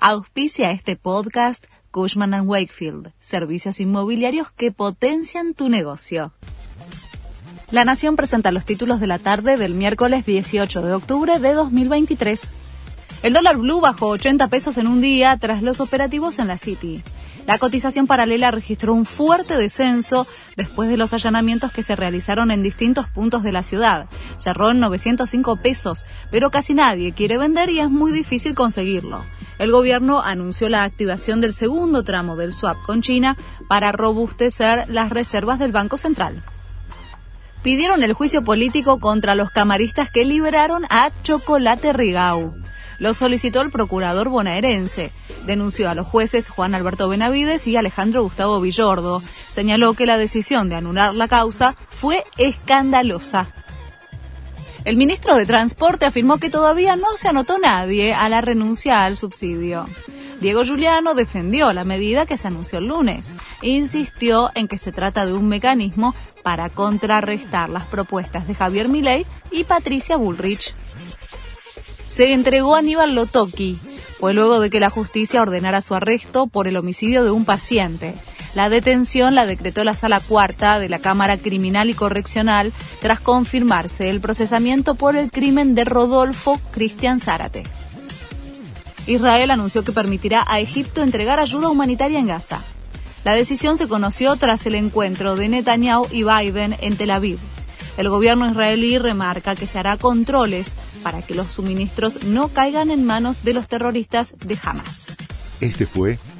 Auspicia este podcast Cushman ⁇ Wakefield, servicios inmobiliarios que potencian tu negocio. La Nación presenta los títulos de la tarde del miércoles 18 de octubre de 2023. El dólar blue bajó 80 pesos en un día tras los operativos en la City. La cotización paralela registró un fuerte descenso después de los allanamientos que se realizaron en distintos puntos de la ciudad. Cerró en 905 pesos, pero casi nadie quiere vender y es muy difícil conseguirlo. El gobierno anunció la activación del segundo tramo del swap con China para robustecer las reservas del Banco Central pidieron el juicio político contra los camaristas que liberaron a Chocolate Rigau. Lo solicitó el procurador bonaerense. Denunció a los jueces Juan Alberto Benavides y Alejandro Gustavo Villordo. Señaló que la decisión de anular la causa fue escandalosa. El ministro de Transporte afirmó que todavía no se anotó nadie a la renuncia al subsidio. Diego Giuliano defendió la medida que se anunció el lunes e insistió en que se trata de un mecanismo para contrarrestar las propuestas de Javier Milei y Patricia Bullrich se entregó a Aníbal Lotoki. Fue luego de que la justicia ordenara su arresto por el homicidio de un paciente. La detención la decretó la sala cuarta de la Cámara Criminal y Correccional tras confirmarse el procesamiento por el crimen de Rodolfo Cristian Zárate. Israel anunció que permitirá a Egipto entregar ayuda humanitaria en Gaza. La decisión se conoció tras el encuentro de Netanyahu y Biden en Tel Aviv. El gobierno israelí remarca que se hará controles para que los suministros no caigan en manos de los terroristas de Hamas. Este fue